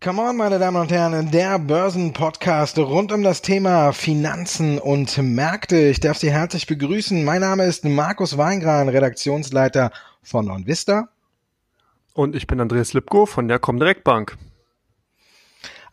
Come on, meine Damen und Herren, der Börsenpodcast rund um das Thema Finanzen und Märkte. Ich darf Sie herzlich begrüßen. Mein Name ist Markus Weingran, Redaktionsleiter von OnVista. Und ich bin Andreas Lipko von der Comdirect Bank.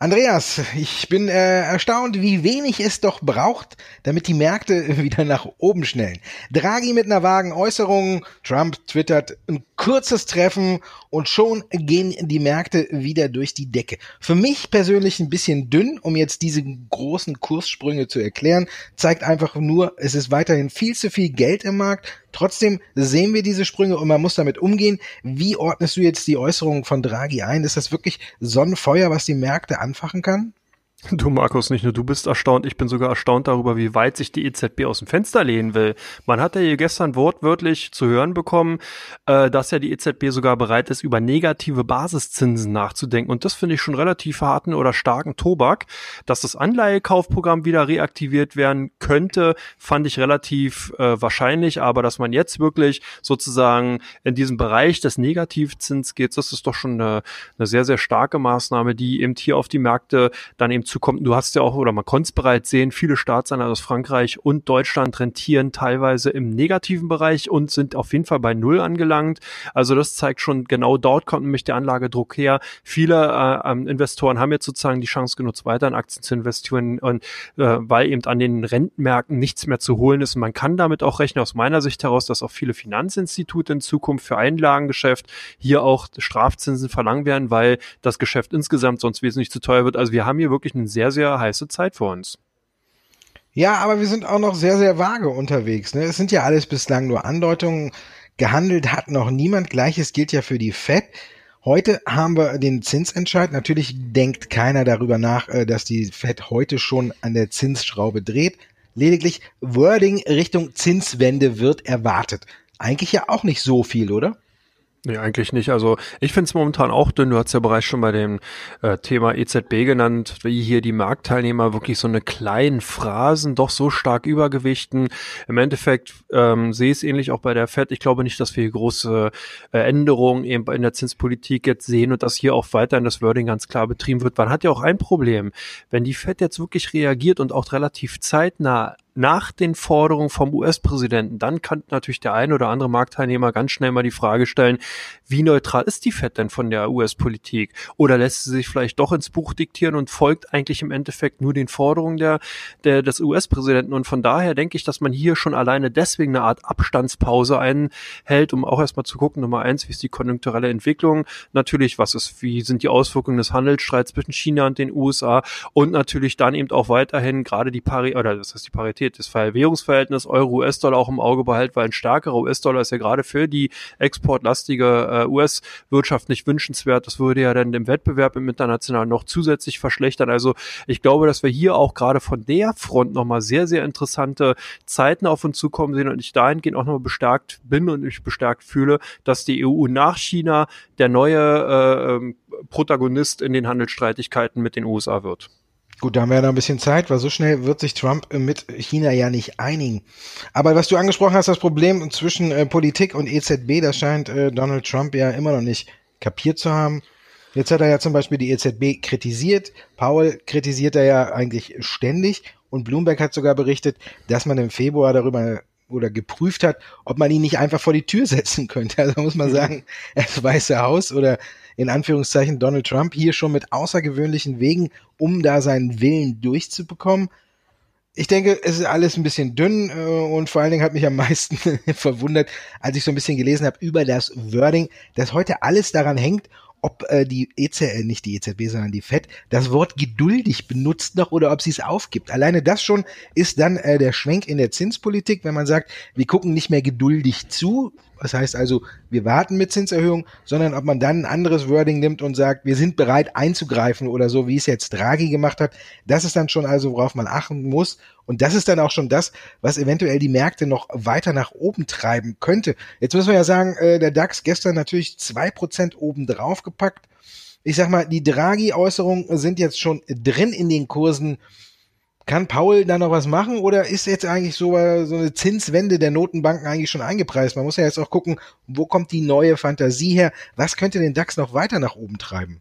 Andreas, ich bin äh, erstaunt, wie wenig es doch braucht, damit die Märkte wieder nach oben schnellen. Draghi mit einer vagen Äußerung, Trump twittert ein kurzes Treffen und schon gehen die Märkte wieder durch die Decke. Für mich persönlich ein bisschen dünn, um jetzt diese großen Kurssprünge zu erklären, zeigt einfach nur, es ist weiterhin viel zu viel Geld im Markt. Trotzdem sehen wir diese Sprünge und man muss damit umgehen. Wie ordnest du jetzt die Äußerungen von Draghi ein? Ist das wirklich Sonnenfeuer, was die Märkte anfachen kann? Du Markus, nicht nur du bist erstaunt, ich bin sogar erstaunt darüber, wie weit sich die EZB aus dem Fenster lehnen will. Man hat ja hier gestern wortwörtlich zu hören bekommen, äh, dass ja die EZB sogar bereit ist, über negative Basiszinsen nachzudenken. Und das finde ich schon relativ harten oder starken Tobak. Dass das Anleihekaufprogramm wieder reaktiviert werden könnte, fand ich relativ äh, wahrscheinlich. Aber dass man jetzt wirklich sozusagen in diesem Bereich des Negativzins geht, das ist doch schon eine, eine sehr, sehr starke Maßnahme, die eben hier auf die Märkte dann eben zukommt. Du hast ja auch, oder man konnte es bereits sehen, viele Staatsanleihen aus Frankreich und Deutschland rentieren teilweise im negativen Bereich und sind auf jeden Fall bei Null angelangt. Also das zeigt schon, genau dort kommt nämlich der Anlagedruck her. Viele äh, ähm, Investoren haben jetzt sozusagen die Chance genutzt, weiter in Aktien zu investieren, und, äh, weil eben an den Rentenmärkten nichts mehr zu holen ist. Und man kann damit auch rechnen, aus meiner Sicht heraus, dass auch viele Finanzinstitute in Zukunft für Einlagengeschäft hier auch Strafzinsen verlangen werden, weil das Geschäft insgesamt sonst wesentlich zu teuer wird. Also wir haben hier wirklich eine sehr, sehr heiße Zeit vor uns. Ja, aber wir sind auch noch sehr, sehr vage unterwegs. Ne? Es sind ja alles bislang nur Andeutungen. Gehandelt hat noch niemand. Gleiches gilt ja für die FED. Heute haben wir den Zinsentscheid. Natürlich denkt keiner darüber nach, äh, dass die FED heute schon an der Zinsschraube dreht. Lediglich Wording Richtung Zinswende wird erwartet. Eigentlich ja auch nicht so viel, oder? Nee, eigentlich nicht. Also ich finde es momentan auch dünn. Du hast ja bereits schon bei dem äh, Thema EZB genannt, wie hier die Marktteilnehmer wirklich so eine kleinen Phrasen doch so stark übergewichten. Im Endeffekt ähm, sehe ich es ähnlich auch bei der FED. Ich glaube nicht, dass wir hier große äh, Änderungen eben in der Zinspolitik jetzt sehen und dass hier auch weiterhin das Wording ganz klar betrieben wird. Man hat ja auch ein Problem. Wenn die FED jetzt wirklich reagiert und auch relativ zeitnah nach den Forderungen vom US-Präsidenten, dann kann natürlich der ein oder andere Marktteilnehmer ganz schnell mal die Frage stellen, wie neutral ist die FED denn von der US-Politik? Oder lässt sie sich vielleicht doch ins Buch diktieren und folgt eigentlich im Endeffekt nur den Forderungen der, der des US-Präsidenten? Und von daher denke ich, dass man hier schon alleine deswegen eine Art Abstandspause einhält, um auch erstmal zu gucken, Nummer eins, wie ist die konjunkturelle Entwicklung? Natürlich, was ist, wie sind die Auswirkungen des Handelsstreits zwischen China und den USA? Und natürlich dann eben auch weiterhin gerade die Pari, oder das heißt die Parität Stabilität des Währungsverhältnisses Euro-US-Dollar auch im Auge behalten, weil ein stärkerer US-Dollar ist ja gerade für die exportlastige äh, US-Wirtschaft nicht wünschenswert. Das würde ja dann den Wettbewerb im Internationalen noch zusätzlich verschlechtern. Also ich glaube, dass wir hier auch gerade von der Front nochmal sehr, sehr interessante Zeiten auf uns zukommen sehen und ich dahingehend auch nochmal bestärkt bin und mich bestärkt fühle, dass die EU nach China der neue äh, ähm, Protagonist in den Handelsstreitigkeiten mit den USA wird. Gut, da haben wir ja noch ein bisschen Zeit, weil so schnell wird sich Trump mit China ja nicht einigen. Aber was du angesprochen hast, das Problem zwischen äh, Politik und EZB, das scheint äh, Donald Trump ja immer noch nicht kapiert zu haben. Jetzt hat er ja zum Beispiel die EZB kritisiert. Paul kritisiert er ja eigentlich ständig. Und Bloomberg hat sogar berichtet, dass man im Februar darüber oder geprüft hat, ob man ihn nicht einfach vor die Tür setzen könnte. Also muss man sagen, das Weiße Haus oder in Anführungszeichen Donald Trump hier schon mit außergewöhnlichen Wegen, um da seinen Willen durchzubekommen. Ich denke, es ist alles ein bisschen dünn äh, und vor allen Dingen hat mich am meisten verwundert, als ich so ein bisschen gelesen habe über das Wording, dass heute alles daran hängt, ob äh, die EZB, nicht die EZB, sondern die FED, das Wort geduldig benutzt noch oder ob sie es aufgibt. Alleine das schon ist dann äh, der Schwenk in der Zinspolitik, wenn man sagt, wir gucken nicht mehr geduldig zu, was heißt also, wir warten mit Zinserhöhung, sondern ob man dann ein anderes Wording nimmt und sagt, wir sind bereit einzugreifen oder so, wie es jetzt Draghi gemacht hat. Das ist dann schon also, worauf man achten muss. Und das ist dann auch schon das, was eventuell die Märkte noch weiter nach oben treiben könnte. Jetzt müssen wir ja sagen, äh, der DAX gestern natürlich zwei Prozent oben drauf gepackt. Ich sag mal, die Draghi-Äußerungen sind jetzt schon drin in den Kursen Kann Paul da noch was machen oder ist jetzt eigentlich so, so eine Zinswende der Notenbanken eigentlich schon eingepreist? Man muss ja jetzt auch gucken, wo kommt die neue Fantasie her? Was könnte den DAX noch weiter nach oben treiben?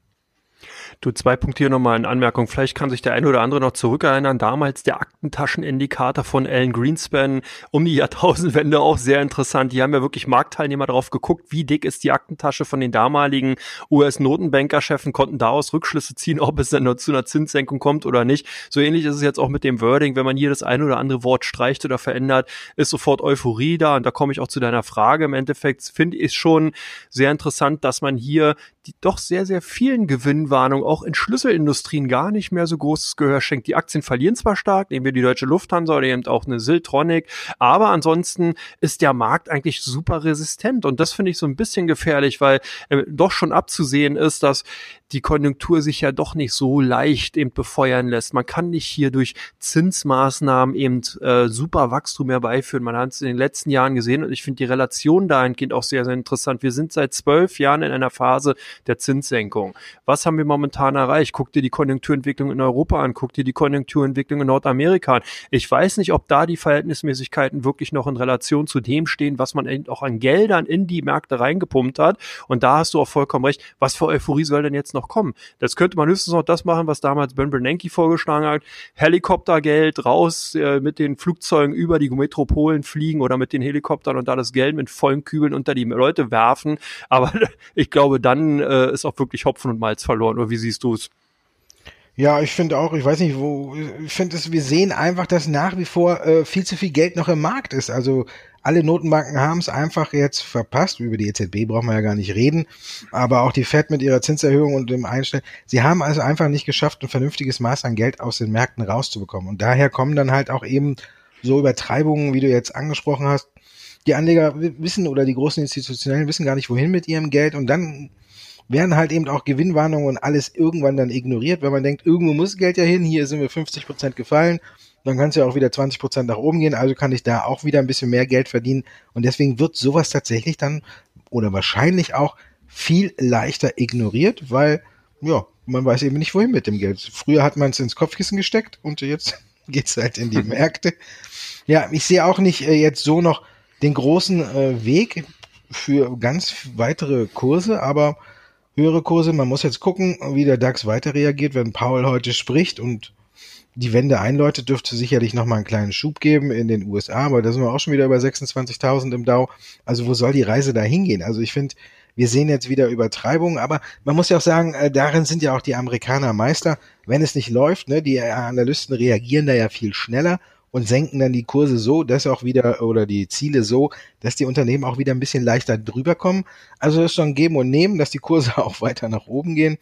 Du, zwei Punkte hier nochmal in Anmerkung. Vielleicht kann sich der eine oder andere noch zurückerinnern. Damals der Aktentaschenindikator von Alan Greenspan um die Jahrtausendwende auch sehr interessant. Die haben ja wirklich Marktteilnehmer darauf geguckt, wie dick ist die Aktentasche von den damaligen US-Notenbankerchefen, konnten daraus Rückschlüsse ziehen, ob es denn nur zu einer Zinssenkung kommt oder nicht. So ähnlich ist es jetzt auch mit dem Wording. Wenn man hier das eine oder andere Wort streicht oder verändert, ist sofort Euphorie da. Und da komme ich auch zu deiner Frage. Im Endeffekt finde ich schon sehr interessant, dass man hier die doch sehr, sehr vielen Gewinnwarnungen auch in Schlüsselindustrien gar nicht mehr so großes Gehör schenkt. Die Aktien verlieren zwar stark, nehmen wir die deutsche Lufthansa oder eben auch eine Siltronic, aber ansonsten ist der Markt eigentlich super resistent und das finde ich so ein bisschen gefährlich, weil äh, doch schon abzusehen ist, dass die Konjunktur sich ja doch nicht so leicht eben befeuern lässt. Man kann nicht hier durch Zinsmaßnahmen eben äh, super Wachstum herbeiführen. Man hat es in den letzten Jahren gesehen und ich finde die Relation dahingehend auch sehr, sehr interessant. Wir sind seit zwölf Jahren in einer Phase der Zinssenkung. Was haben wir momentan erreicht? Guck dir die Konjunkturentwicklung in Europa an, guck dir die Konjunkturentwicklung in Nordamerika an. Ich weiß nicht, ob da die Verhältnismäßigkeiten wirklich noch in Relation zu dem stehen, was man auch an Geldern in die Märkte reingepumpt hat. Und da hast du auch vollkommen recht. Was für Euphorie soll denn jetzt noch kommen. Das könnte man höchstens noch das machen, was damals Ben Bernanke vorgeschlagen hat. Helikoptergeld raus äh, mit den Flugzeugen über die Metropolen fliegen oder mit den Helikoptern und da das Geld mit vollen Kübeln unter die Leute werfen. Aber ich glaube, dann äh, ist auch wirklich Hopfen und Malz verloren. Oder wie siehst du es? Ja, ich finde auch, ich weiß nicht, wo, ich finde es, wir sehen einfach, dass nach wie vor äh, viel zu viel Geld noch im Markt ist. Also alle Notenbanken haben es einfach jetzt verpasst. Über die EZB brauchen wir ja gar nicht reden. Aber auch die Fed mit ihrer Zinserhöhung und dem Einstellen. Sie haben also einfach nicht geschafft, ein vernünftiges Maß an Geld aus den Märkten rauszubekommen. Und daher kommen dann halt auch eben so Übertreibungen, wie du jetzt angesprochen hast. Die Anleger wissen oder die großen Institutionellen wissen gar nicht, wohin mit ihrem Geld. Und dann werden halt eben auch Gewinnwarnungen und alles irgendwann dann ignoriert, weil man denkt, irgendwo muss Geld ja hin, hier sind wir 50 Prozent gefallen, dann kann es ja auch wieder 20 Prozent nach oben gehen, also kann ich da auch wieder ein bisschen mehr Geld verdienen und deswegen wird sowas tatsächlich dann oder wahrscheinlich auch viel leichter ignoriert, weil ja, man weiß eben nicht, wohin mit dem Geld. Früher hat man es ins Kopfkissen gesteckt und jetzt geht's halt in die Märkte. Ja, ich sehe auch nicht äh, jetzt so noch den großen äh, Weg für ganz weitere Kurse, aber höhere Kurse. Man muss jetzt gucken, wie der DAX weiter reagiert, wenn Paul heute spricht und die Wende einläutet, dürfte sicherlich noch mal einen kleinen Schub geben in den USA, aber da sind wir auch schon wieder über 26.000 im Dow. Also wo soll die Reise da hingehen? Also ich finde, wir sehen jetzt wieder Übertreibungen, aber man muss ja auch sagen, äh, darin sind ja auch die Amerikaner Meister. Wenn es nicht läuft, ne, die Analysten reagieren da ja viel schneller und senken dann die Kurse so, dass auch wieder oder die Ziele so, dass die Unternehmen auch wieder ein bisschen leichter drüber kommen. Also es ist schon Geben und Nehmen, dass die Kurse auch weiter nach oben gehen.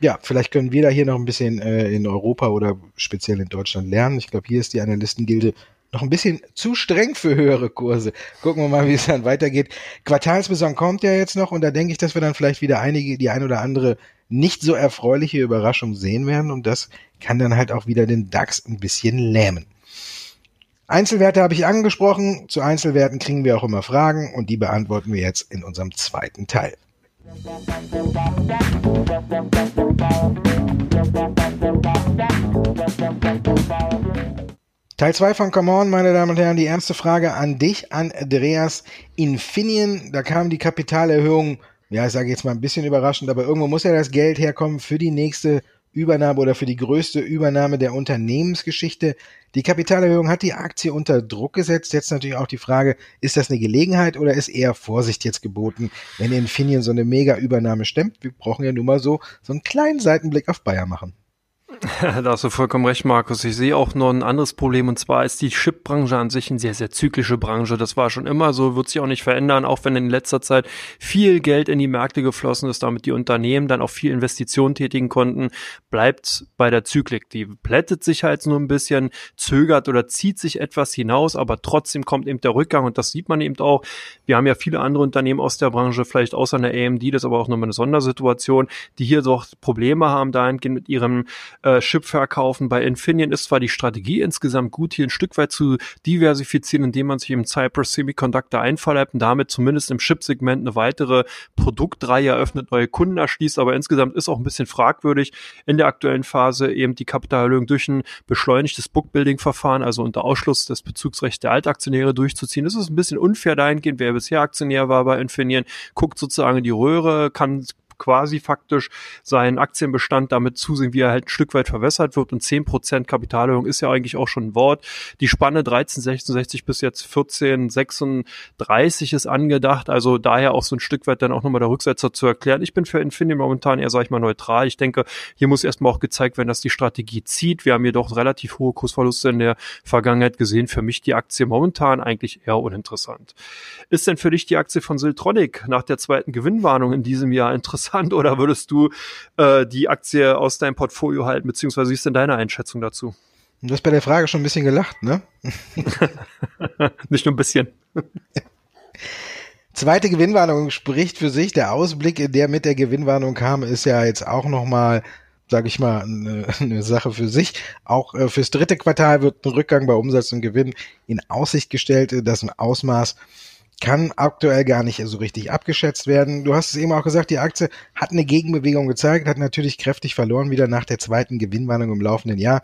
Ja, vielleicht können wir da hier noch ein bisschen äh, in Europa oder speziell in Deutschland lernen. Ich glaube, hier ist die Analystengilde noch ein bisschen zu streng für höhere Kurse. Gucken wir mal, wie es dann weitergeht. Quartalsbeson kommt ja jetzt noch und da denke ich, dass wir dann vielleicht wieder einige, die ein oder andere nicht so erfreuliche Überraschung sehen werden und das kann dann halt auch wieder den DAX ein bisschen lähmen. Einzelwerte habe ich angesprochen. Zu Einzelwerten kriegen wir auch immer Fragen und die beantworten wir jetzt in unserem zweiten Teil. Teil 2 von Come On, meine Damen und Herren. Die erste Frage an dich, an Andreas Infineon. Da kam die Kapitalerhöhung, ja, ich sage jetzt mal ein bisschen überraschend, aber irgendwo muss ja das Geld herkommen für die nächste Übernahme oder für die größte Übernahme der Unternehmensgeschichte. Die Kapitalerhöhung hat die Aktie unter Druck gesetzt. Jetzt natürlich auch die Frage, ist das eine Gelegenheit oder ist eher Vorsicht jetzt geboten, wenn Infineon so eine Mega-Übernahme stemmt? Wir brauchen ja nun mal so, so einen kleinen Seitenblick auf Bayer machen. da hast du vollkommen recht, Markus. Ich sehe auch noch ein anderes Problem und zwar ist die Chipbranche an sich eine sehr, sehr zyklische Branche. Das war schon immer so, wird sich auch nicht verändern, auch wenn in letzter Zeit viel Geld in die Märkte geflossen ist, damit die Unternehmen dann auch viel Investitionen tätigen konnten, bleibt bei der Zyklik. Die plättet sich halt nur ein bisschen, zögert oder zieht sich etwas hinaus, aber trotzdem kommt eben der Rückgang und das sieht man eben auch. Wir haben ja viele andere Unternehmen aus der Branche, vielleicht außer der AMD, das ist aber auch nochmal eine Sondersituation, die hier doch Probleme haben dahingehend mit ihrem äh, äh, Chip verkaufen. Bei Infineon ist zwar die Strategie insgesamt gut, hier ein Stück weit zu diversifizieren, indem man sich im Cypress Semiconductor einverleibt und damit zumindest im Chip-Segment eine weitere Produktreihe eröffnet, neue Kunden erschließt, aber insgesamt ist auch ein bisschen fragwürdig in der aktuellen Phase eben die Kapitalerhöhung durch ein beschleunigtes Bookbuilding-Verfahren, also unter Ausschluss des Bezugsrechts der Altaktionäre durchzuziehen. Das ist ein bisschen unfair dahingehend, wer bisher Aktionär war bei Infineon, guckt sozusagen in die Röhre, kann quasi faktisch seinen Aktienbestand damit zusehen, wie er halt ein Stück weit verwässert wird. Und 10% Kapitalerhöhung ist ja eigentlich auch schon ein Wort. Die Spanne 13,66 bis jetzt 14,36 ist angedacht. Also daher auch so ein Stück weit dann auch nochmal der Rücksetzer zu erklären. Ich bin für Infineon momentan eher, sag ich mal, neutral. Ich denke, hier muss erstmal auch gezeigt werden, dass die Strategie zieht. Wir haben jedoch relativ hohe Kursverluste in der Vergangenheit gesehen. Für mich die Aktie momentan eigentlich eher uninteressant. Ist denn für dich die Aktie von Siltronic nach der zweiten Gewinnwarnung in diesem Jahr interessant? Interessant oder würdest du äh, die Aktie aus deinem Portfolio halten, beziehungsweise wie ist denn deine Einschätzung dazu? Du hast bei der Frage schon ein bisschen gelacht, ne? Nicht nur ein bisschen. Zweite Gewinnwarnung spricht für sich. Der Ausblick, der mit der Gewinnwarnung kam, ist ja jetzt auch nochmal, sage ich mal, eine, eine, Sache für sich. Auch äh, fürs dritte Quartal wird ein Rückgang bei Umsatz und Gewinn in Aussicht gestellt. Das Ausmaß kann aktuell gar nicht so richtig abgeschätzt werden. Du hast es eben auch gesagt, die Aktie hat eine Gegenbewegung gezeigt, hat natürlich kräftig verloren wieder nach der zweiten Gewinnwarnung im laufenden Jahr.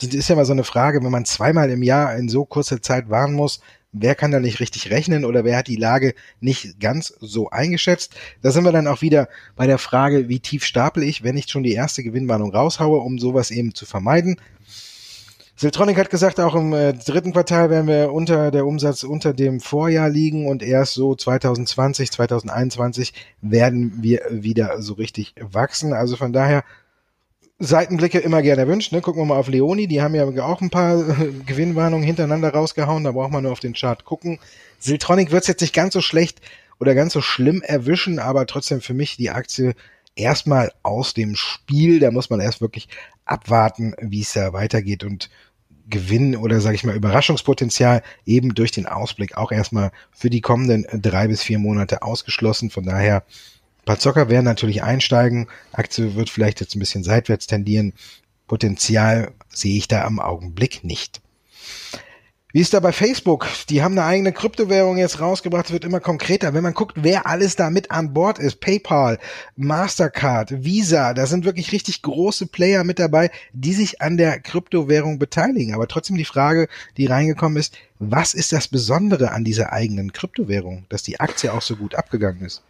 Das ist ja mal so eine Frage, wenn man zweimal im Jahr in so kurzer Zeit warnen muss, wer kann da nicht richtig rechnen oder wer hat die Lage nicht ganz so eingeschätzt. Da sind wir dann auch wieder bei der Frage, wie tief stapel ich, wenn ich schon die erste Gewinnwarnung raushaue, um sowas eben zu vermeiden. Siltronic hat gesagt, auch im äh, dritten Quartal werden wir unter der Umsatz unter dem Vorjahr liegen und erst so 2020, 2021 werden wir wieder so richtig wachsen. Also von daher Seitenblicke immer gerne erwünscht. Ne? Gucken wir mal auf Leoni, die haben ja auch ein paar äh, Gewinnwarnungen hintereinander rausgehauen, da braucht man nur auf den Chart gucken. Siltronic wird es jetzt nicht ganz so schlecht oder ganz so schlimm erwischen, aber trotzdem für mich die Aktie erstmal aus dem Spiel. Da muss man erst wirklich abwarten, wie es da weitergeht und Gewinn oder sage ich mal Überraschungspotenzial eben durch den Ausblick auch erstmal für die kommenden drei bis vier Monate ausgeschlossen. Von daher, ein paar Zocker werden natürlich einsteigen. Aktie wird vielleicht jetzt ein bisschen seitwärts tendieren. Potenzial sehe ich da am Augenblick nicht. Wie ist da bei Facebook? Die haben eine eigene Kryptowährung jetzt rausgebracht, es wird immer konkreter. Wenn man guckt, wer alles da mit an Bord ist, PayPal, Mastercard, Visa, da sind wirklich richtig große Player mit dabei, die sich an der Kryptowährung beteiligen. Aber trotzdem die Frage, die reingekommen ist, was ist das Besondere an dieser eigenen Kryptowährung, dass die Aktie auch so gut abgegangen ist?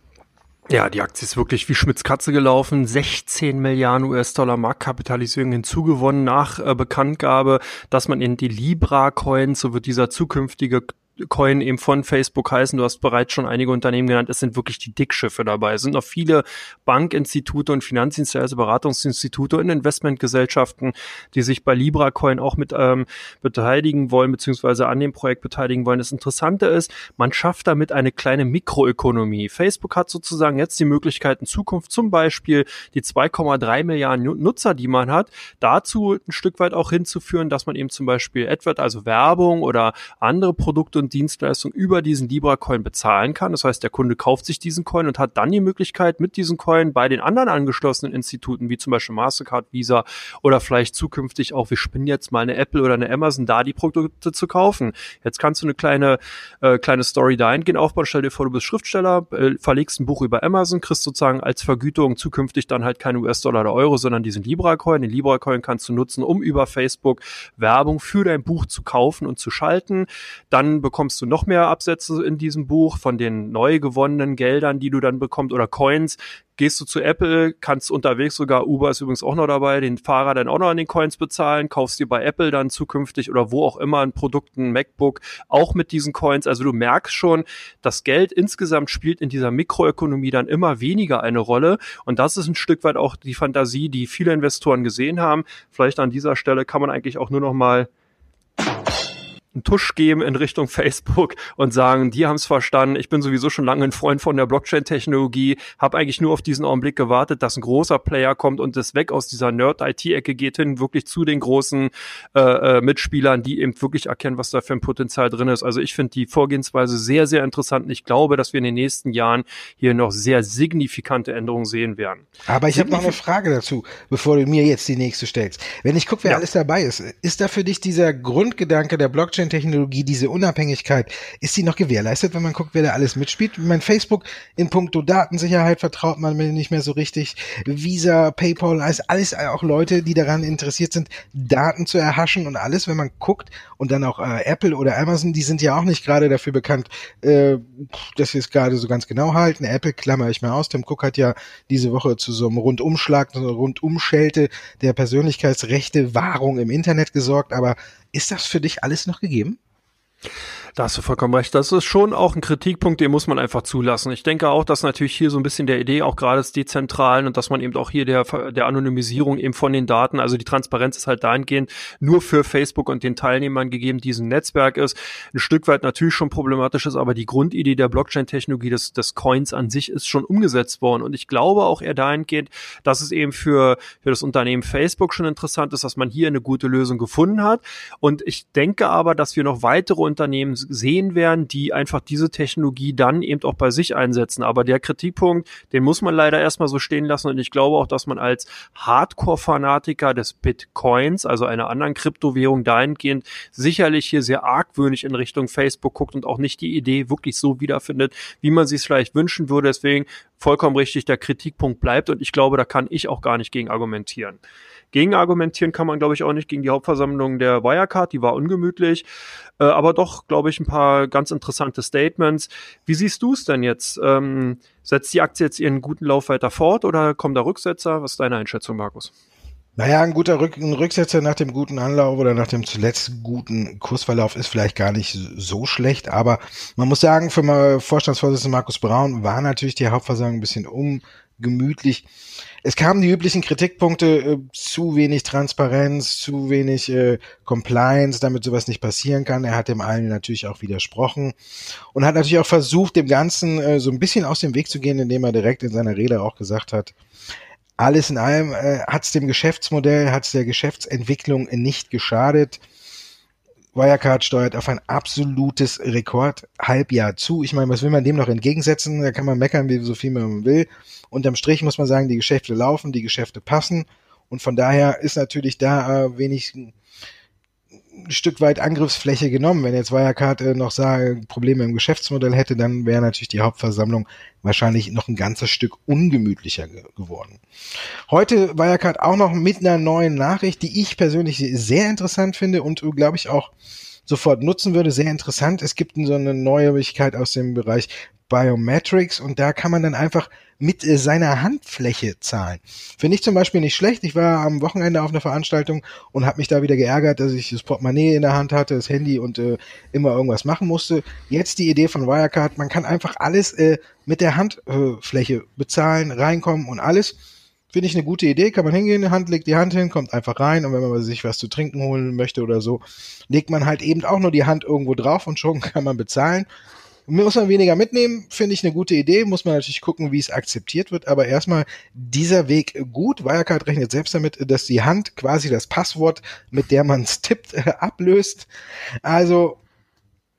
Ja, die Aktie ist wirklich wie Schmitz Katze gelaufen. 16 Milliarden US-Dollar Marktkapitalisierung hinzugewonnen nach äh, Bekanntgabe, dass man in die Libra-Coins, so wird dieser zukünftige Coin eben von Facebook heißen. Du hast bereits schon einige Unternehmen genannt. Es sind wirklich die Dickschiffe dabei. Es sind noch viele Bankinstitute und Finanzinstitute, Beratungsinstitute und Investmentgesellschaften, die sich bei Libra Coin auch mit ähm, beteiligen wollen, beziehungsweise an dem Projekt beteiligen wollen. Das Interessante ist, man schafft damit eine kleine Mikroökonomie. Facebook hat sozusagen jetzt die Möglichkeit in Zukunft zum Beispiel die 2,3 Milliarden Nutzer, die man hat, dazu ein Stück weit auch hinzuführen, dass man eben zum Beispiel AdWord, also Werbung oder andere Produkte Dienstleistung über diesen Libra-Coin bezahlen kann. Das heißt, der Kunde kauft sich diesen Coin und hat dann die Möglichkeit, mit diesem Coin bei den anderen angeschlossenen Instituten, wie zum Beispiel Mastercard, Visa oder vielleicht zukünftig auch, wir spinnen jetzt mal eine Apple oder eine Amazon, da die Produkte zu kaufen. Jetzt kannst du eine kleine, äh, kleine Story dahingehend aufbauen. Stell dir vor, du bist Schriftsteller, äh, verlegst ein Buch über Amazon, kriegst sozusagen als Vergütung zukünftig dann halt keine US-Dollar oder Euro, sondern diesen Libra-Coin. Den Libra-Coin kannst du nutzen, um über Facebook Werbung für dein Buch zu kaufen und zu schalten. Dann bekommst du noch mehr Absätze in diesem Buch von den neu gewonnenen Geldern, die du dann bekommst oder Coins. Gehst du zu Apple, kannst unterwegs sogar, Uber ist übrigens auch noch dabei, den Fahrer dann auch noch an den Coins bezahlen, kaufst dir bei Apple dann zukünftig oder wo auch immer ein Produkt, ein MacBook, auch mit diesen Coins. Also du merkst schon, das Geld insgesamt spielt in dieser Mikroökonomie dann immer weniger eine Rolle. Und das ist ein Stück weit auch die Fantasie, die viele Investoren gesehen haben. Vielleicht an dieser Stelle kann man eigentlich auch nur noch mal einen Tusch geben in Richtung Facebook und sagen, die haben es verstanden. Ich bin sowieso schon lange ein Freund von der Blockchain-Technologie, habe eigentlich nur auf diesen Augenblick gewartet, dass ein großer Player kommt und das weg aus dieser Nerd-IT-Ecke geht hin, wirklich zu den großen äh, äh, Mitspielern, die eben wirklich erkennen, was da für ein Potenzial drin ist. Also ich finde die Vorgehensweise sehr, sehr interessant und ich glaube, dass wir in den nächsten Jahren hier noch sehr signifikante Änderungen sehen werden. Aber ich habe noch eine Frage dazu, bevor du mir jetzt die nächste stellst. Wenn ich gucke, wer ja. alles dabei ist, ist da für dich dieser Grundgedanke der Blockchain Blockchain-Technologie, diese Unabhängigkeit, ist die noch gewährleistet, wenn man guckt, wer da alles mitspielt? Mein Facebook in puncto Datensicherheit vertraut man mir nicht mehr so richtig. Visa, PayPal, alles, alles auch Leute, die daran interessiert sind, Daten zu erhaschen und alles, wenn man guckt und dann auch äh, Apple oder Amazon, die sind ja auch nicht gerade dafür bekannt, äh, dass sie es gerade so ganz genau halten. Apple klammer ich mal aus. Tim Cook hat ja diese Woche zu so einem Rundumschlag, so einer Rundumschelte der Persönlichkeitsrechte Wahrung im Internet gesorgt, aber ist das für dich alles noch gegeben? Da hast du vollkommen recht. Das ist schon auch ein Kritikpunkt, den muss man einfach zulassen. Ich denke auch, dass natürlich hier so ein bisschen der Idee auch gerade des Dezentralen und dass man eben auch hier der, der Anonymisierung eben von den Daten, also die Transparenz ist halt dahingehend nur für Facebook und den Teilnehmern gegeben, diesen Netzwerk ist, ein Stück weit natürlich schon problematisch ist, aber die Grundidee der Blockchain-Technologie des, des Coins an sich ist schon umgesetzt worden. Und ich glaube auch eher dahingehend, dass es eben für, für das Unternehmen Facebook schon interessant ist, dass man hier eine gute Lösung gefunden hat. Und ich denke aber, dass wir noch weitere Unternehmen sehen werden, die einfach diese Technologie dann eben auch bei sich einsetzen. Aber der Kritikpunkt, den muss man leider erstmal so stehen lassen. Und ich glaube auch, dass man als Hardcore-Fanatiker des Bitcoins, also einer anderen Kryptowährung dahingehend, sicherlich hier sehr argwöhnig in Richtung Facebook guckt und auch nicht die Idee wirklich so wiederfindet, wie man sie es vielleicht wünschen würde. Deswegen vollkommen richtig, der Kritikpunkt bleibt. Und ich glaube, da kann ich auch gar nicht gegen argumentieren. Gegen argumentieren kann man, glaube ich, auch nicht gegen die Hauptversammlung der Wirecard, die war ungemütlich, äh, aber doch, glaube ich, ein paar ganz interessante Statements. Wie siehst du es denn jetzt? Ähm, setzt die Aktie jetzt ihren guten Lauf weiter fort oder kommen da Rücksetzer? Was ist deine Einschätzung, Markus? Naja, ein guter Rück ein Rücksetzer nach dem guten Anlauf oder nach dem zuletzt guten Kursverlauf ist vielleicht gar nicht so schlecht, aber man muss sagen, für Vorstandsvorsitzenden Markus Braun war natürlich die Hauptversammlung ein bisschen ungemütlich. Es kamen die üblichen Kritikpunkte, äh, zu wenig Transparenz, zu wenig äh, Compliance, damit sowas nicht passieren kann. Er hat dem allen natürlich auch widersprochen und hat natürlich auch versucht, dem Ganzen äh, so ein bisschen aus dem Weg zu gehen, indem er direkt in seiner Rede auch gesagt hat, alles in allem äh, hat es dem Geschäftsmodell, hat es der Geschäftsentwicklung nicht geschadet. Wirecard steuert auf ein absolutes Rekord-Halbjahr zu. Ich meine, was will man dem noch entgegensetzen? Da kann man meckern, wie so viel man will. Unterm Strich muss man sagen, die Geschäfte laufen, die Geschäfte passen. Und von daher ist natürlich da äh, wenig ein Stück weit Angriffsfläche genommen. Wenn jetzt Wirecard äh, noch sage, Probleme im Geschäftsmodell hätte, dann wäre natürlich die Hauptversammlung wahrscheinlich noch ein ganzes Stück ungemütlicher ge geworden. Heute Wirecard auch noch mit einer neuen Nachricht, die ich persönlich sehr interessant finde und äh, glaube ich auch sofort nutzen würde. Sehr interessant. Es gibt so eine Neuigkeit aus dem Bereich Biometrics und da kann man dann einfach mit äh, seiner Handfläche zahlen. Finde ich zum Beispiel nicht schlecht. Ich war am Wochenende auf einer Veranstaltung und habe mich da wieder geärgert, dass ich das Portemonnaie in der Hand hatte, das Handy und äh, immer irgendwas machen musste. Jetzt die Idee von Wirecard, man kann einfach alles äh, mit der Handfläche bezahlen, reinkommen und alles. Finde ich eine gute Idee, kann man hingehen, Hand legt die Hand hin, kommt einfach rein und wenn man sich was zu trinken holen möchte oder so, legt man halt eben auch nur die Hand irgendwo drauf und schon kann man bezahlen. Muss man weniger mitnehmen, finde ich eine gute Idee. Muss man natürlich gucken, wie es akzeptiert wird. Aber erstmal dieser Weg gut. Wirecard rechnet selbst damit, dass die Hand quasi das Passwort, mit der man es tippt, ablöst. Also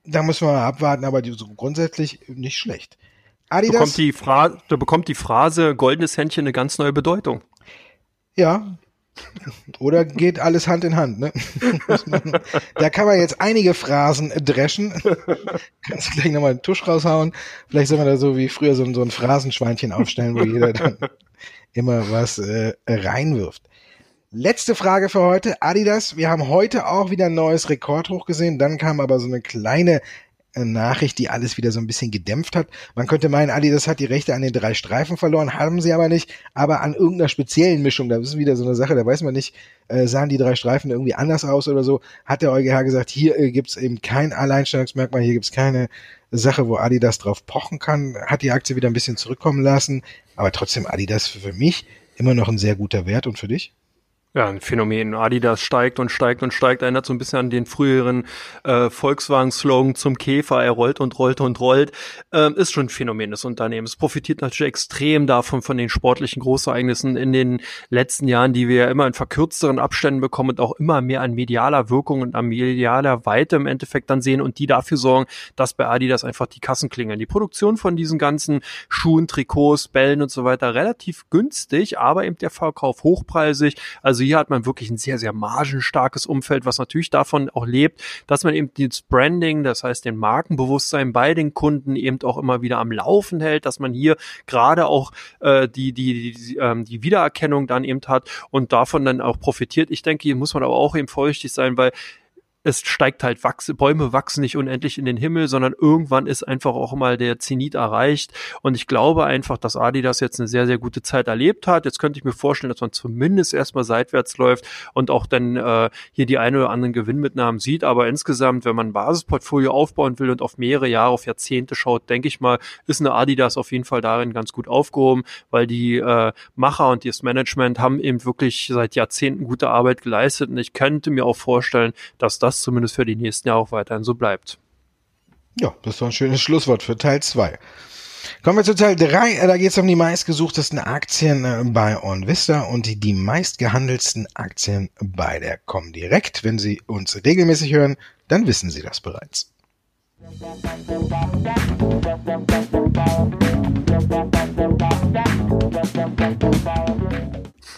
da muss man abwarten, aber die, so grundsätzlich nicht schlecht. Adidas. Bekommt die da bekommt die Phrase goldenes Händchen eine ganz neue Bedeutung. Ja, oder geht alles Hand in Hand, ne? da kann man jetzt einige Phrasen dreschen. Kannst du gleich nochmal einen Tusch raushauen. Vielleicht soll man da so wie früher so, so ein Phrasenschweinchen aufstellen, wo jeder dann immer was äh, reinwirft. Letzte Frage für heute. Adidas, wir haben heute auch wieder ein neues Rekord hochgesehen. Dann kam aber so eine kleine Nachricht, die alles wieder so ein bisschen gedämpft hat. Man könnte meinen, Adidas hat die Rechte an den drei Streifen verloren, haben sie aber nicht, aber an irgendeiner speziellen Mischung, da ist wieder so eine Sache, da weiß man nicht, äh, sahen die drei Streifen irgendwie anders aus oder so, hat der EuGH gesagt, hier äh, gibt's eben kein Alleinstellungsmerkmal, hier gibt's keine Sache, wo Adidas drauf pochen kann, hat die Aktie wieder ein bisschen zurückkommen lassen, aber trotzdem Adidas für mich immer noch ein sehr guter Wert und für dich? Ja, ein Phänomen. Adidas steigt und steigt und steigt. Erinnert so ein bisschen an den früheren äh, Volkswagen-Slogan zum Käfer. Er rollt und rollt und rollt. Ähm, ist schon ein Phänomen des Unternehmens. Profitiert natürlich extrem davon, von den sportlichen Großereignissen in den letzten Jahren, die wir ja immer in verkürzteren Abständen bekommen und auch immer mehr an medialer Wirkung und an medialer Weite im Endeffekt dann sehen und die dafür sorgen, dass bei Adidas einfach die Kassen klingeln. Die Produktion von diesen ganzen Schuhen, Trikots, Bällen und so weiter relativ günstig, aber eben der Verkauf hochpreisig. Also also hier hat man wirklich ein sehr, sehr margenstarkes Umfeld, was natürlich davon auch lebt, dass man eben das Branding, das heißt den Markenbewusstsein bei den Kunden eben auch immer wieder am Laufen hält, dass man hier gerade auch äh, die, die, die, ähm, die Wiedererkennung dann eben hat und davon dann auch profitiert. Ich denke, hier muss man aber auch eben vorsichtig sein, weil es steigt halt, wachse, Bäume wachsen nicht unendlich in den Himmel, sondern irgendwann ist einfach auch mal der Zenit erreicht. Und ich glaube einfach, dass Adidas jetzt eine sehr, sehr gute Zeit erlebt hat. Jetzt könnte ich mir vorstellen, dass man zumindest erstmal seitwärts läuft und auch dann äh, hier die ein oder anderen Gewinnmitnahmen sieht. Aber insgesamt, wenn man ein Basisportfolio aufbauen will und auf mehrere Jahre, auf Jahrzehnte schaut, denke ich mal, ist eine Adidas auf jeden Fall darin ganz gut aufgehoben, weil die äh, Macher und das Management haben eben wirklich seit Jahrzehnten gute Arbeit geleistet. Und ich könnte mir auch vorstellen, dass das das zumindest für die nächsten Jahre auch weiterhin so bleibt. Ja, das war ein schönes Schlusswort für Teil 2. Kommen wir zu Teil 3. Da geht es um die meistgesuchtesten Aktien äh, bei OnVista und die, die meistgehandelsten Aktien bei der Comdirect. Wenn Sie uns regelmäßig hören, dann wissen Sie das bereits.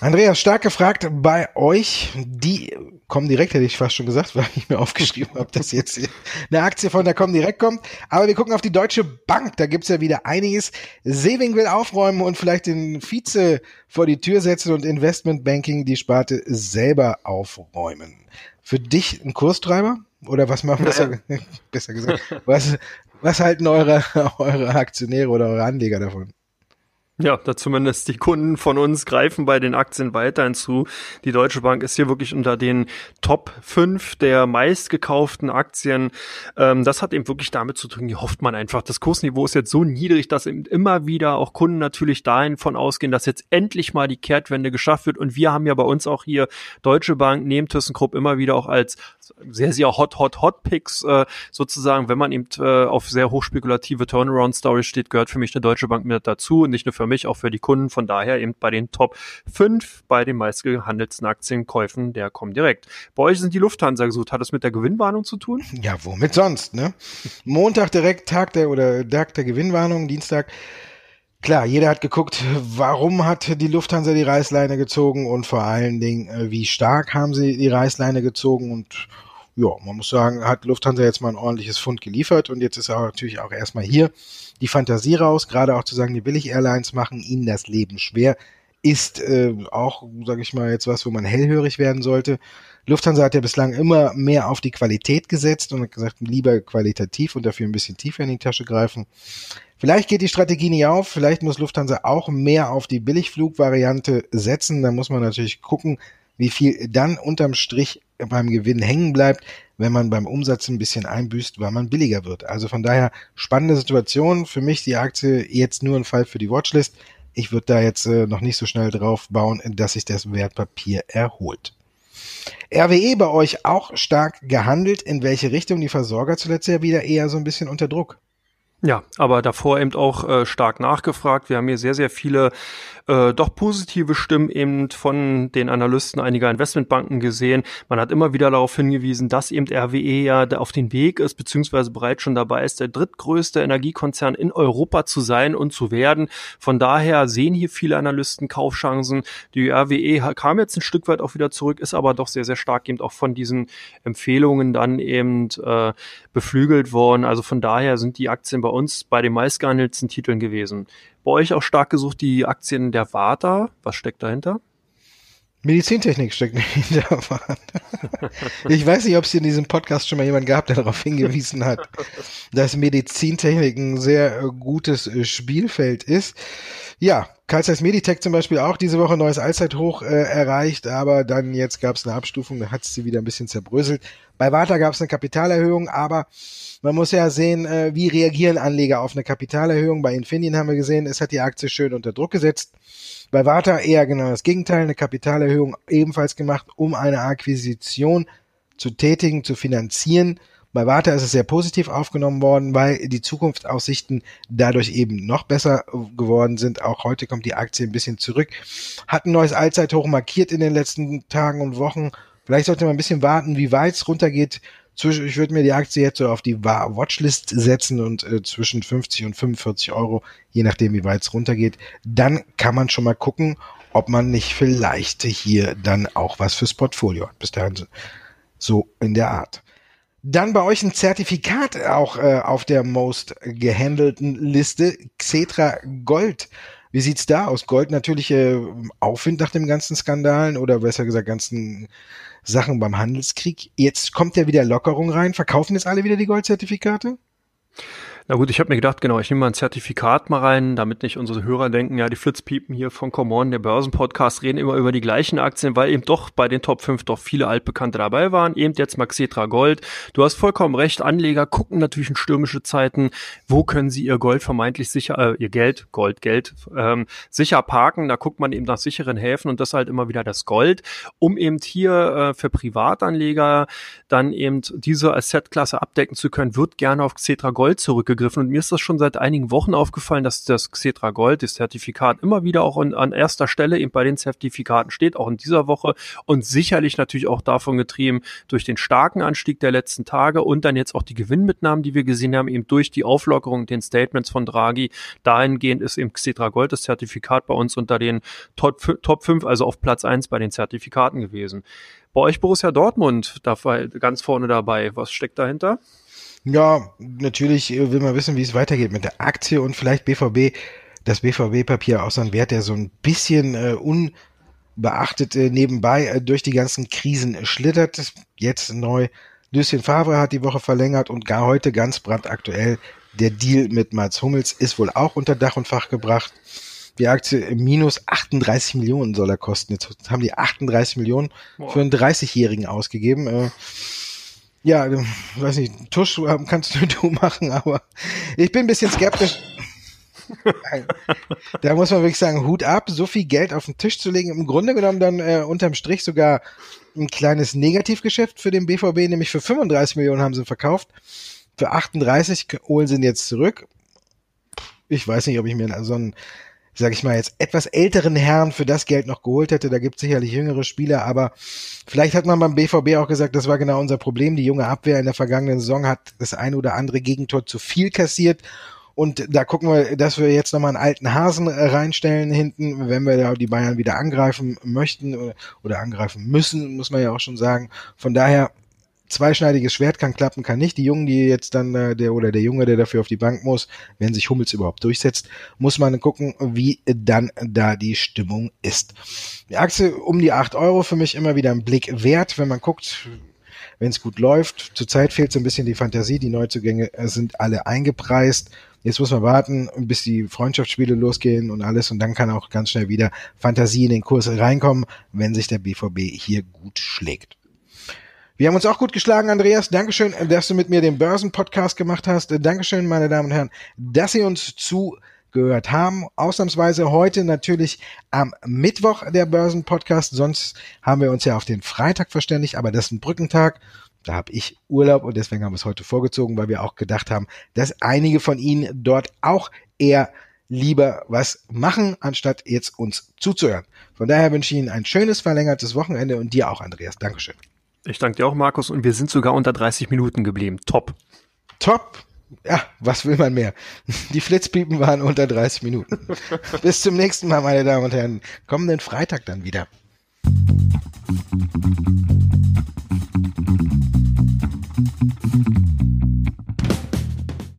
Andreas, stark gefragt bei euch, die kommen direkt, hätte ich fast schon gesagt, weil ich mir aufgeschrieben habe, dass jetzt eine Aktie von der direkt kommt. Aber wir gucken auf die Deutsche Bank, da gibt's ja wieder einiges. Seving will aufräumen und vielleicht den Vize vor die Tür setzen und Investmentbanking die Sparte selber aufräumen. Für dich ein Kurstreiber? Oder was machen wir besser, besser gesagt? Was, was halten eure, eure Aktionäre oder eure Anleger davon? Ja, da zumindest die Kunden von uns greifen bei den Aktien weiterhin zu. Die Deutsche Bank ist hier wirklich unter den Top 5 der meistgekauften Aktien. Ähm, das hat eben wirklich damit zu tun, die hofft man einfach. Das Kursniveau ist jetzt so niedrig, dass eben immer wieder auch Kunden natürlich dahin von ausgehen, dass jetzt endlich mal die Kehrtwende geschafft wird. Und wir haben ja bei uns auch hier Deutsche Bank neben ThyssenKrupp immer wieder auch als sehr, sehr hot, hot, hot Picks äh, sozusagen, wenn man eben äh, auf sehr hochspekulative Turnaround-Story steht, gehört für mich eine Deutsche Bank mit dazu und nicht nur für mich, auch für die Kunden. Von daher eben bei den Top 5 bei den meistgehandelten Aktienkäufen der Comdirect. Bei euch sind die Lufthansa gesucht. Hat das mit der Gewinnwarnung zu tun? Ja, womit sonst, ne? Montag direkt Tag der oder Tag der Gewinnwarnung, Dienstag. Klar, jeder hat geguckt, warum hat die Lufthansa die Reißleine gezogen und vor allen Dingen, äh, wie stark haben sie die Reißleine gezogen und ja, man muss sagen, hat Lufthansa jetzt mal ein ordentliches Fund geliefert und jetzt ist er natürlich auch erstmal hier die Fantasie raus, gerade auch zu sagen, die Billig-Airlines machen ihnen das Leben schwer, ist äh, auch, sage ich mal, jetzt was, wo man hellhörig werden sollte. Lufthansa hat ja bislang immer mehr auf die Qualität gesetzt und hat gesagt, lieber qualitativ und dafür ein bisschen tiefer in die Tasche greifen. Vielleicht geht die Strategie nicht auf, vielleicht muss Lufthansa auch mehr auf die Billigflugvariante setzen. Da muss man natürlich gucken, wie viel dann unterm Strich beim Gewinn hängen bleibt, wenn man beim Umsatz ein bisschen einbüßt, weil man billiger wird. Also von daher spannende Situation. Für mich die Aktie jetzt nur ein Fall für die Watchlist. Ich würde da jetzt äh, noch nicht so schnell drauf bauen, dass sich das Wertpapier erholt. RWE bei euch auch stark gehandelt. In welche Richtung? Die Versorger zuletzt ja wieder eher so ein bisschen unter Druck. Ja, aber davor eben auch äh, stark nachgefragt. Wir haben hier sehr, sehr viele äh, doch positive Stimmen eben von den Analysten einiger Investmentbanken gesehen. Man hat immer wieder darauf hingewiesen, dass eben RWE ja auf den Weg ist, beziehungsweise bereits schon dabei ist, der drittgrößte Energiekonzern in Europa zu sein und zu werden. Von daher sehen hier viele Analysten Kaufchancen. Die RWE kam jetzt ein Stück weit auch wieder zurück, ist aber doch sehr, sehr stark eben auch von diesen Empfehlungen dann eben äh, beflügelt worden. Also von daher sind die Aktien bei uns bei den meistgehandelten Titeln gewesen. Bei euch auch stark gesucht die Aktien der Vata. Was steckt dahinter? Medizintechnik steckt dahinter. ich weiß nicht, ob es in diesem Podcast schon mal jemand gab, der darauf hingewiesen hat, dass Medizintechnik ein sehr gutes Spielfeld ist. Ja, Carl Zeiss Meditech zum Beispiel auch diese Woche neues Allzeithoch äh, erreicht, aber dann jetzt gab es eine Abstufung, da hat sie wieder ein bisschen zerbröselt. Bei Warta gab es eine Kapitalerhöhung, aber man muss ja sehen, äh, wie reagieren Anleger auf eine Kapitalerhöhung. Bei Infineon haben wir gesehen, es hat die Aktie schön unter Druck gesetzt. Bei Warta eher genau das Gegenteil, eine Kapitalerhöhung ebenfalls gemacht, um eine Akquisition zu tätigen, zu finanzieren. Bei Warta ist es sehr positiv aufgenommen worden, weil die Zukunftsaussichten dadurch eben noch besser geworden sind. Auch heute kommt die Aktie ein bisschen zurück. Hat ein neues Allzeithoch markiert in den letzten Tagen und Wochen. Vielleicht sollte man ein bisschen warten, wie weit es runtergeht. Ich würde mir die Aktie jetzt so auf die Watchlist setzen und äh, zwischen 50 und 45 Euro, je nachdem, wie weit es runtergeht. Dann kann man schon mal gucken, ob man nicht vielleicht hier dann auch was fürs Portfolio hat. Bis dahin so in der Art. Dann bei euch ein Zertifikat auch äh, auf der most gehandelten Liste, Xetra Gold. Wie sieht's da aus? Gold natürlich äh, Aufwind nach dem ganzen Skandalen oder besser gesagt ganzen Sachen beim Handelskrieg. Jetzt kommt ja wieder Lockerung rein. Verkaufen jetzt alle wieder die Goldzertifikate? Na gut, ich habe mir gedacht, genau, ich nehme mal ein Zertifikat mal rein, damit nicht unsere Hörer denken, ja, die Flitzpiepen hier von Common, der Börsenpodcast, reden immer über die gleichen Aktien, weil eben doch bei den Top 5 doch viele Altbekannte dabei waren. Eben jetzt Maxetra Gold. Du hast vollkommen recht, Anleger gucken natürlich in stürmische Zeiten, wo können sie ihr Gold vermeintlich sicher, äh, ihr Geld, Gold, Geld, ähm, sicher parken. Da guckt man eben nach sicheren Häfen und das halt immer wieder das Gold, um eben hier äh, für Privatanleger dann eben diese Assetklasse abdecken zu können, wird gerne auf Xetra Gold zurückgegriffen gegriffen. Und mir ist das schon seit einigen Wochen aufgefallen, dass das Xetra Gold, das Zertifikat, immer wieder auch an, an erster Stelle eben bei den Zertifikaten steht, auch in dieser Woche und sicherlich natürlich auch davon getrieben durch den starken Anstieg der letzten Tage und dann jetzt auch die Gewinnmitnahmen, die wir gesehen haben, eben durch die Auflockerung den Statements von Draghi. Dahingehend ist eben Xetra Gold das Zertifikat bei uns unter den Top, Top 5, also auf Platz 1 bei den Zertifikaten gewesen. Bei euch Borussia Dortmund, da war ganz vorne dabei. Was steckt dahinter? Ja, natürlich äh, will man wissen, wie es weitergeht mit der Aktie und vielleicht BVB, das BVB-Papier auch so ein Wert, der so ein bisschen äh, unbeachtet äh, nebenbei äh, durch die ganzen Krisen schlittert. Jetzt neu. Lucien Favre hat die Woche verlängert und gar heute ganz brandaktuell der Deal mit Mats Hummels ist wohl auch unter Dach und Fach gebracht. Die Aktie minus 38 Millionen soll er kosten. Jetzt haben die 38 Millionen Boah. für einen 30-Jährigen ausgegeben. Äh, ja, weiß nicht, Tusch kannst du, du machen, aber ich bin ein bisschen skeptisch. da muss man wirklich sagen, Hut ab, so viel Geld auf den Tisch zu legen. Im Grunde genommen dann äh, unterm Strich sogar ein kleines Negativgeschäft für den BVB, nämlich für 35 Millionen haben sie verkauft. Für 38 holen sie ihn jetzt zurück. Ich weiß nicht, ob ich mir so einen sag ich mal jetzt, etwas älteren Herren für das Geld noch geholt hätte. Da gibt es sicherlich jüngere Spieler, aber vielleicht hat man beim BVB auch gesagt, das war genau unser Problem. Die junge Abwehr in der vergangenen Saison hat das ein oder andere Gegentor zu viel kassiert. Und da gucken wir, dass wir jetzt nochmal einen alten Hasen reinstellen hinten, wenn wir da die Bayern wieder angreifen möchten oder, oder angreifen müssen, muss man ja auch schon sagen. Von daher zweischneidiges Schwert kann klappen, kann nicht. Die Jungen, die jetzt dann äh, der oder der Junge, der dafür auf die Bank muss, wenn sich Hummels überhaupt durchsetzt, muss man gucken, wie dann da die Stimmung ist. Die Aktie um die acht Euro für mich immer wieder ein Blick wert, wenn man guckt, wenn es gut läuft. Zurzeit fehlt so ein bisschen die Fantasie, die Neuzugänge sind alle eingepreist. Jetzt muss man warten, bis die Freundschaftsspiele losgehen und alles und dann kann auch ganz schnell wieder Fantasie in den Kurs reinkommen, wenn sich der BVB hier gut schlägt. Wir haben uns auch gut geschlagen, Andreas. Dankeschön, dass du mit mir den Börsen-Podcast gemacht hast. Dankeschön, meine Damen und Herren, dass Sie uns zugehört haben. Ausnahmsweise heute natürlich am Mittwoch der Börsen-Podcast. Sonst haben wir uns ja auf den Freitag verständigt, aber das ist ein Brückentag. Da habe ich Urlaub und deswegen haben wir es heute vorgezogen, weil wir auch gedacht haben, dass einige von Ihnen dort auch eher lieber was machen, anstatt jetzt uns zuzuhören. Von daher wünsche ich Ihnen ein schönes verlängertes Wochenende und dir auch, Andreas. Dankeschön. Ich danke dir auch, Markus, und wir sind sogar unter 30 Minuten geblieben. Top. Top. Ja, was will man mehr? Die Flitzpiepen waren unter 30 Minuten. Bis zum nächsten Mal, meine Damen und Herren. Kommenden Freitag dann wieder.